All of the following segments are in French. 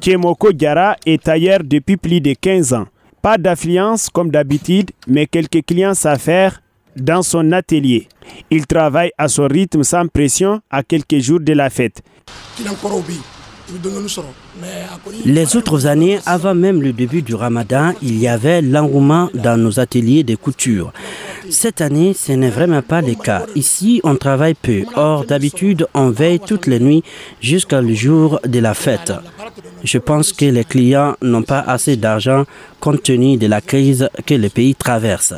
Tchemoko Diara est tailleur depuis plus de 15 ans. Pas d'affluence comme d'habitude, mais quelques clients s'affairent dans son atelier. Il travaille à son rythme sans pression à quelques jours de la fête. Les autres années, avant même le début du ramadan, il y avait l'engouement dans nos ateliers de couture. Cette année, ce n'est vraiment pas le cas. Ici, on travaille peu. Or, d'habitude, on veille toutes les nuits jusqu'au jour de la fête. Je pense que les clients n'ont pas assez d'argent compte tenu de la crise que le pays traverse.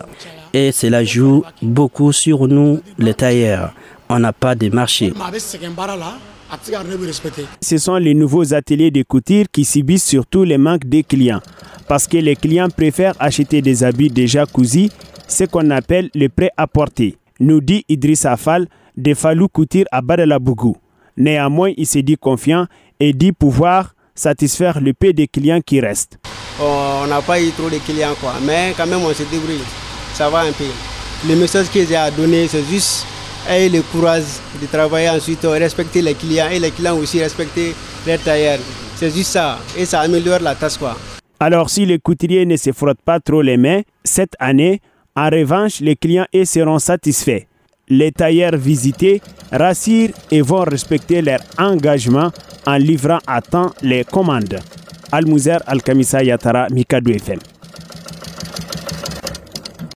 Et cela joue beaucoup sur nous, les tailleurs. On n'a pas de marché. Ce sont les nouveaux ateliers de couture qui subissent surtout les manques des clients. Parce que les clients préfèrent acheter des habits déjà cousus, ce qu'on appelle le prêt à porter. Nous dit Idriss Afal de Falou Couture à Badalabougou. Néanmoins, il s'est dit confiant et dit pouvoir satisfaire le peu des clients qui restent. Oh, on n'a pas eu trop de clients, quoi. mais quand même on se débrouille. Ça va un peu. Le message que j'ai à donner, c'est juste ayez le courage de travailler ensuite, respecter les clients et les clients aussi respecter les tailleurs. C'est juste ça et ça améliore la tâche quoi. Alors si les couturiers ne se frottent pas trop les mains, cette année, en revanche, les clients seront satisfaits. Les tailleurs visités rassurent et vont respecter leur engagement en livrant à temps les commandes. Al-Muzer Al-Kamisa Yatara FM.